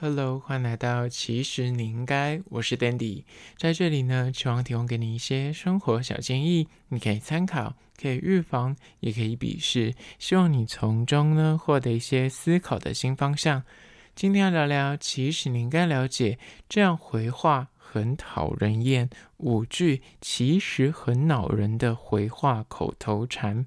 Hello，欢迎来到其实你应该，我是 Dandy，在这里呢，希望提供给你一些生活小建议，你可以参考，可以预防，也可以鄙视，希望你从中呢获得一些思考的新方向。今天要聊聊，其实你应该了解，这样回话很讨人厌，五句其实很恼人的回话口头禅。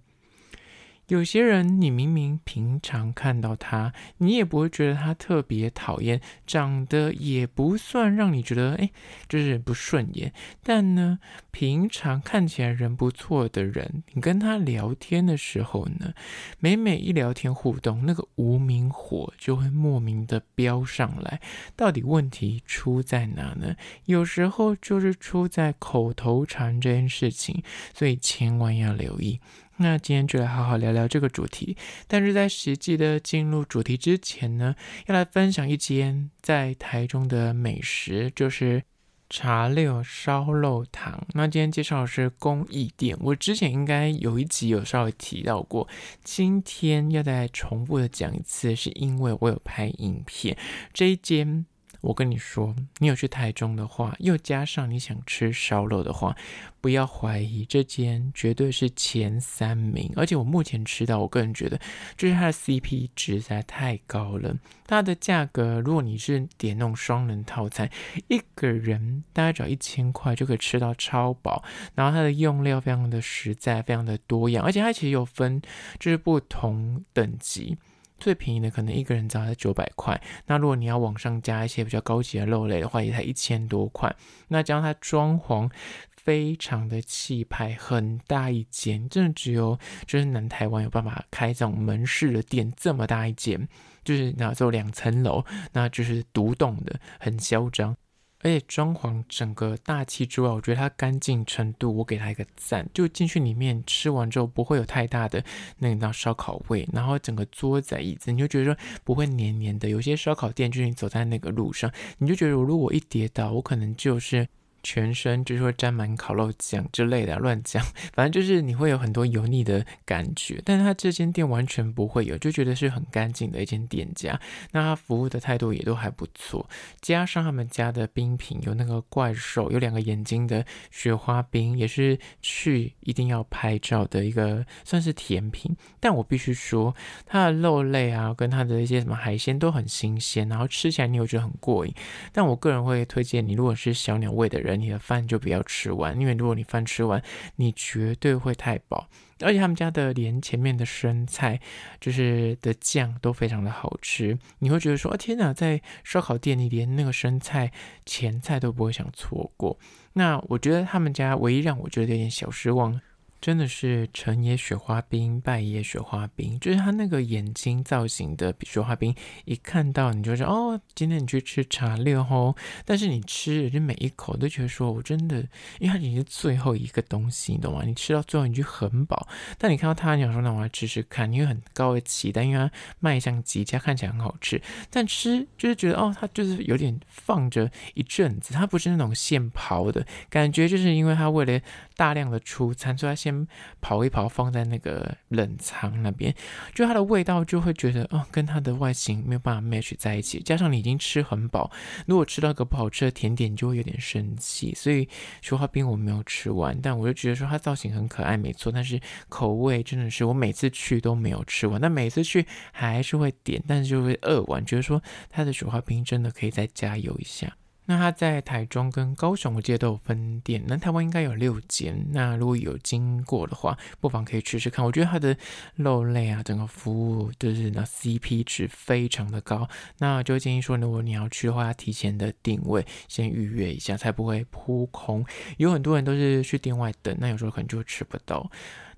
有些人，你明明平常看到他，你也不会觉得他特别讨厌，长得也不算让你觉得哎，就是不顺眼。但呢，平常看起来人不错的人，你跟他聊天的时候呢，每每一聊天互动，那个无名火就会莫名的飙上来。到底问题出在哪呢？有时候就是出在口头禅这件事情，所以千万要留意。那今天就来好好聊聊这个主题，但是在实际的进入主题之前呢，要来分享一间在台中的美食，就是茶六烧肉汤。那今天介绍的是公益店，我之前应该有一集有稍微提到过，今天要再重复的讲一次，是因为我有拍影片，这一间。我跟你说，你有去台中的话，又加上你想吃烧肉的话，不要怀疑，这间绝对是前三名。而且我目前吃到，我个人觉得，就是它的 CP 值实在太高了。它的价格，如果你是点那种双人套餐，一个人大概只要一千块就可以吃到超饱。然后它的用料非常的实在，非常的多样，而且它其实有分，就是不同等级。最便宜的可能一个人只要九百块，那如果你要往上加一些比较高级的肉类的话，也才一千多块。那加上它装潢非常的气派，很大一间，真的只有就是南台湾有办法开这种门市的店，这么大一间，就是那只有两层楼，那就是独栋的，很嚣张。而且装潢整个大气之外，我觉得它干净程度，我给它一个赞。就进去里面吃完之后，不会有太大的那个烧烤味，然后整个桌子椅子，你就觉得说不会黏黏的。有些烧烤店就是你走在那个路上，你就觉得我如果一跌倒，我可能就是。全身就是会沾满烤肉酱之类的，乱讲，反正就是你会有很多油腻的感觉，但他这间店完全不会有，就觉得是很干净的一间店家。那他服务的态度也都还不错，加上他们家的冰品有那个怪兽，有两个眼睛的雪花冰，也是去一定要拍照的一个算是甜品。但我必须说，它的肉类啊，跟它的一些什么海鲜都很新鲜，然后吃起来你又觉得很过瘾。但我个人会推荐你，如果是小鸟胃的人。你的饭就不要吃完，因为如果你饭吃完，你绝对会太饱。而且他们家的连前面的生菜，就是的酱都非常的好吃，你会觉得说啊，天哪，在烧烤店里连那个生菜前菜都不会想错过。那我觉得他们家唯一让我觉得有点小失望。真的是成也雪花冰，败也雪花冰，就是他那个眼睛造型的雪花冰，一看到你就说哦，今天你去吃茶六哦。但是你吃就每一口都觉得说，我真的，因为它已经是最后一个东西，你懂吗？你吃到最后你就很饱，但你看到他，你想说那我来吃吃看，因为很高的期待，因为它卖相极佳，看起来很好吃，但吃就是觉得哦，它就是有点放着一阵子，它不是那种现刨的。感觉，就是因为它为了大量的出餐，所以它先。跑一跑，放在那个冷藏那边，就它的味道就会觉得哦，跟它的外形没有办法 match 在一起。加上你已经吃很饱，如果吃到个不好吃的甜点，就会有点生气。所以雪花冰我没有吃完，但我就觉得说它造型很可爱，没错。但是口味真的是我每次去都没有吃完，但每次去还是会点，但是就会饿完，觉得说它的雪花冰真的可以再加油一下。那他在台中跟高雄，我记得都有分店。那台湾应该有六间。那如果有经过的话，不妨可以吃吃看。我觉得它的肉类啊，整个服务就是那 CP 值非常的高。那就建议说，如果你要去的话，要提前的定位，先预约一下，才不会扑空。有很多人都是去店外等，那有时候可能就吃不到。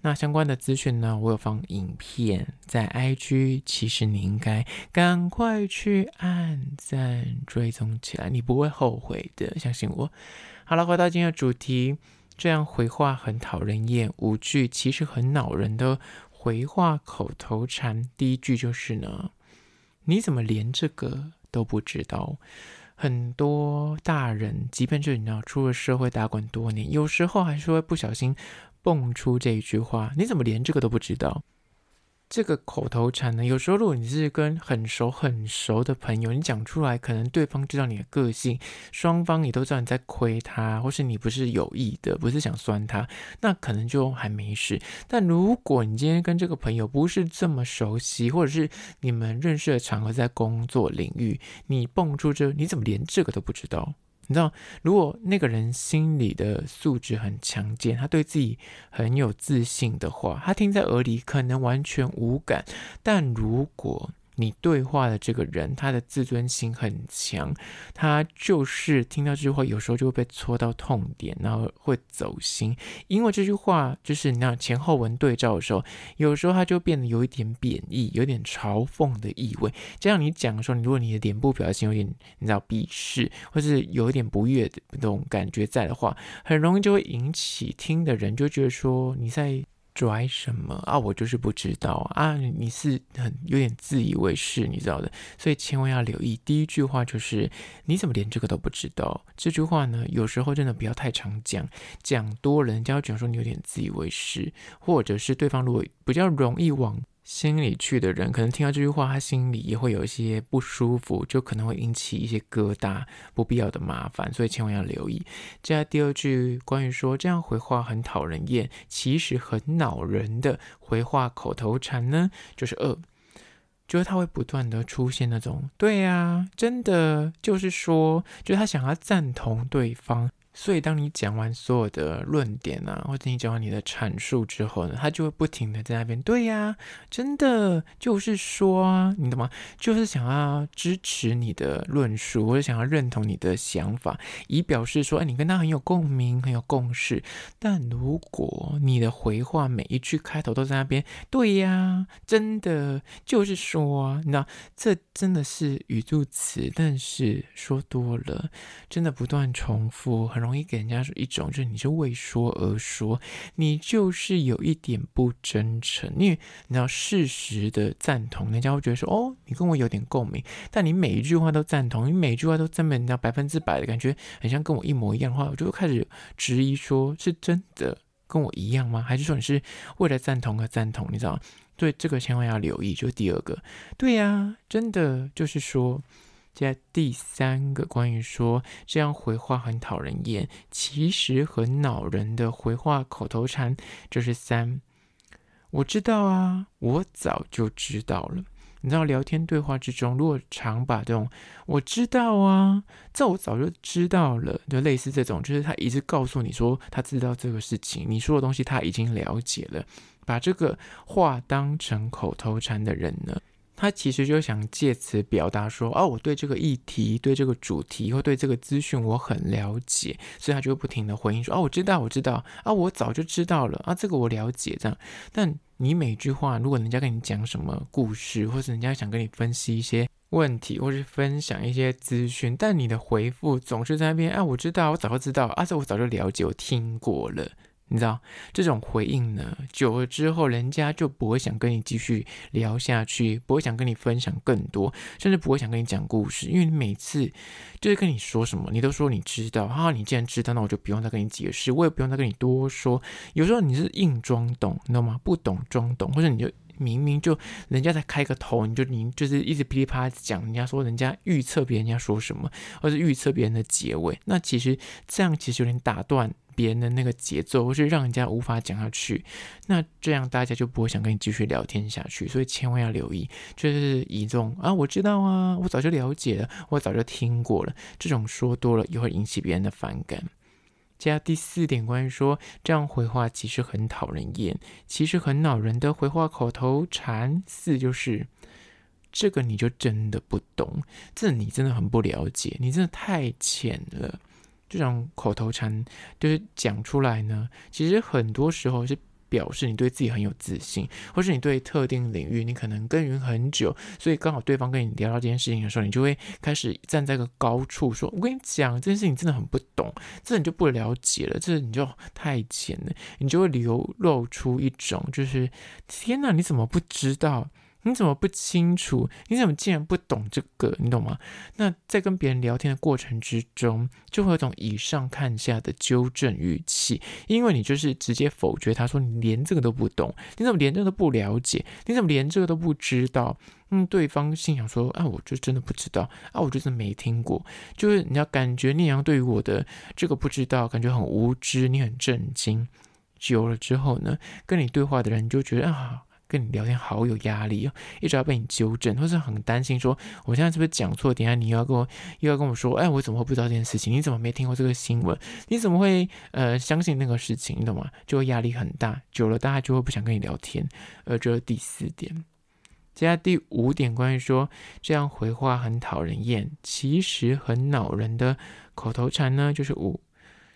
那相关的资讯呢，我有放影片在 IG，其实你应该赶快去按赞追踪起来，你不会后悔的，相信我。好了，回到今天的主题，这样回话很讨人厌，五句其实很恼人的回话口头禅。第一句就是呢，你怎么连这个都不知道？很多大人，即便就你知道出了社会打滚多年，有时候还是会不小心。蹦出这一句话，你怎么连这个都不知道？这个口头禅呢，有时候如果你是跟很熟很熟的朋友，你讲出来，可能对方知道你的个性，双方你都知道你在亏他，或是你不是有意的，不是想酸他，那可能就还没事。但如果你今天跟这个朋友不是这么熟悉，或者是你们认识的场合在工作领域，你蹦出这，你怎么连这个都不知道？你知道，如果那个人心理的素质很强健，他对自己很有自信的话，他听在耳里可能完全无感。但如果你对话的这个人，他的自尊心很强，他就是听到这句话，有时候就会被戳到痛点，然后会走心。因为这句话就是你那前后文对照的时候，有时候他就变得有一点贬义，有点嘲讽的意味。这样你讲的时候，你如果你的脸部表情有点你知道鄙视，或是有一点不悦的那种感觉在的话，很容易就会引起听的人就觉得说你在。拽什么啊？我就是不知道啊！你是很有点自以为是，你知道的，所以千万要留意。第一句话就是你怎么连这个都不知道？这句话呢，有时候真的不要太常讲，讲多了人家会觉得说你有点自以为是，或者是对方如果比较容易往。心里去的人，可能听到这句话，他心里也会有一些不舒服，就可能会引起一些疙瘩，不必要的麻烦，所以千万要留意。接下来第二句，关于说这样回话很讨人厌，其实很恼人的回话口头禅呢，就是二，就是他会不断的出现那种，对呀，真的就是说，就是他想要赞同对方。所以，当你讲完所有的论点啊，或者你讲完你的阐述之后呢，他就会不停的在那边，对呀，真的就是说啊，你懂吗？就是想要支持你的论述，或者想要认同你的想法，以表示说，哎，你跟他很有共鸣，很有共识。但如果你的回话每一句开头都在那边，对呀，真的就是说啊，你知道，这真的是语助词，但是说多了，真的不断重复，很。容易给人家说一种，就是你是为说而说，你就是有一点不真诚。因为你知道事实的赞同，人家会觉得说，哦，你跟我有点共鸣。但你每一句话都赞同，你每一句话都这么人家百分之百的感觉，很像跟我一模一样的话，我就开始质疑说，是真的跟我一样吗？还是说你是为了赞同而赞同？你知道吗？所以这个千万要留意。就是第二个，对呀，真的就是说。接第三个，关于说这样回话很讨人厌，其实很恼人的回话口头禅，就是三。我知道啊，我早就知道了。你知道聊天对话之中，如果常把这种“我知道啊”，这我早就知道了，就类似这种，就是他一直告诉你说他知道这个事情，你说的东西他已经了解了，把这个话当成口头禅的人呢，他其实就想借此表达说，哦，我对这个议题、对这个主题或对这个资讯我很了解，所以他就会不停的回应说，哦，我知道，我知道，啊，我早就知道了，啊，这个我了解，这样。但你每句话，如果人家跟你讲什么故事，或者人家想跟你分析一些问题，或是分享一些资讯，但你的回复总是在那边，啊，我知道，我早就知道，啊，这我早就了解，我听过了。你知道这种回应呢，久了之后，人家就不会想跟你继续聊下去，不会想跟你分享更多，甚至不会想跟你讲故事，因为你每次就是跟你说什么，你都说你知道，哈，你既然知道，那我就不用再跟你解释，我也不用再跟你多说。有时候你是硬装懂，你知道吗？不懂装懂，或者你就明明就人家在开个头，你就你就是一直噼里啪啦讲，人家说人家预测别人家说什么，或者预测别人的结尾，那其实这样其实有点打断。别人的那个节奏，或是让人家无法讲下去，那这样大家就不会想跟你继续聊天下去。所以千万要留意，就是以这种啊，我知道啊，我早就了解了，我早就听过了，这种说多了也会引起别人的反感。加第四点，关于说这样回话其实很讨人厌，其实很恼人的回话口头禅四就是这个你就真的不懂，这你真的很不了解，你真的太浅了。这种口头禅就是讲出来呢，其实很多时候是表示你对自己很有自信，或是你对特定领域你可能耕耘很久，所以刚好对方跟你聊到这件事情的时候，你就会开始站在个高处说：“我跟你讲，这件事情真的很不懂，这你就不了解了，这你就太浅了。”你就会流露出一种就是“天哪，你怎么不知道？”你怎么不清楚？你怎么竟然不懂这个？你懂吗？那在跟别人聊天的过程之中，就会有种以上看下的纠正语气，因为你就是直接否决他说你连这个都不懂，你怎么连这个都不了解？你怎么连这个都不知道？嗯，对方心想说啊，我就真的不知道啊，我就是没听过，就是你要感觉那样对于我的这个不知道，感觉很无知，你很震惊。久了之后呢，跟你对话的人就觉得啊。跟你聊天好有压力哦，一直要被你纠正，或是很担心说我现在是不是讲错？等下你又要跟我又要跟我说，哎，我怎么会不知道这件事情？你怎么没听过这个新闻？你怎么会呃相信那个事情？你懂吗？就会压力很大，久了大家就会不想跟你聊天。而这是第四点，接下来第五点，关于说这样回话很讨人厌，其实很恼人的口头禅呢，就是五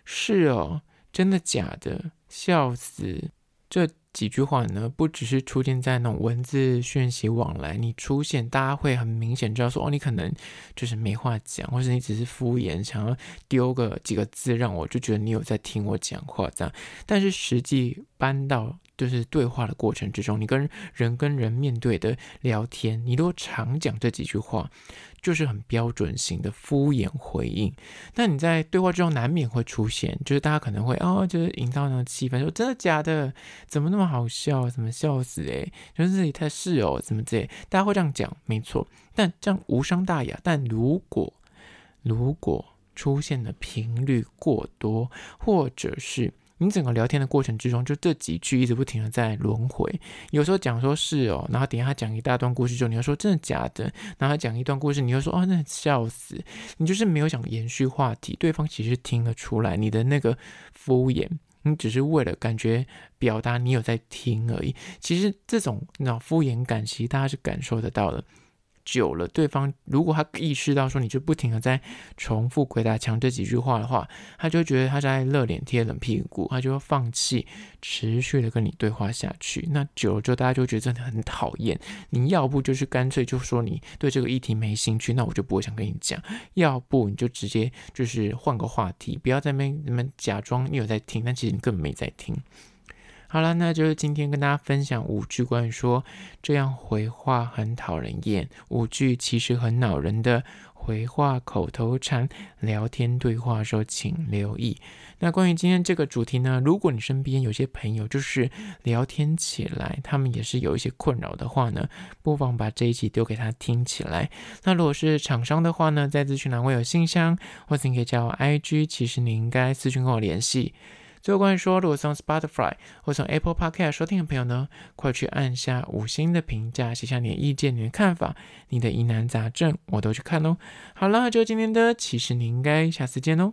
是哦，真的假的？笑死！这。几句话呢，不只是出现在那种文字讯息往来，你出现，大家会很明显知道说，哦，你可能就是没话讲，或是你只是敷衍，想要丢个几个字让我就觉得你有在听我讲话这样。但是实际搬到就是对话的过程之中，你跟人跟人面对的聊天，你都常讲这几句话。就是很标准型的敷衍回应，那你在对话之中难免会出现，就是大家可能会哦，就是营造那种气氛，说真的假的，怎么那么好笑，怎么笑死诶，就是自己太是哦，怎么这，大家会这样讲，没错，但这样无伤大雅。但如果如果出现的频率过多，或者是你整个聊天的过程之中，就这几句一直不停的在轮回。有时候讲说是哦，然后等下他讲一大段故事之后，你又说真的假的，然后他讲一段故事，你又说哦，那笑死，你就是没有想延续话题，对方其实听得出来你的那个敷衍，你只是为了感觉表达你有在听而已。其实这种那种敷衍感，其实大家是感受得到的。久了，对方如果他意识到说你就不停的在重复鬼打墙这几句话的话，他就觉得他在热脸贴冷屁股，他就会放弃持续的跟你对话下去。那久了之后，大家就觉得真的很讨厌。你要不就是干脆就说你对这个议题没兴趣，那我就不会想跟你讲；要不你就直接就是换个话题，不要在那边那边假装你有在听，但其实你根本没在听。好了，那就是今天跟大家分享五句关于说这样回话很讨人厌，五句其实很恼人的回话口头禅，聊天对话的时候请留意。那关于今天这个主题呢，如果你身边有些朋友就是聊天起来，他们也是有一些困扰的话呢，不妨把这一集丢给他听起来。那如果是厂商的话呢，在资讯栏会有信箱，或者你可以加我 IG，其实你应该私讯跟我联系。最后关于说，如果从 Spotify 或从 Apple Podcast 收听的朋友呢，快去按下五星的评价，写下你的意见、你的看法、你的疑难杂症，我都去看哦。好了，就今天的，其实你应该下次见哦。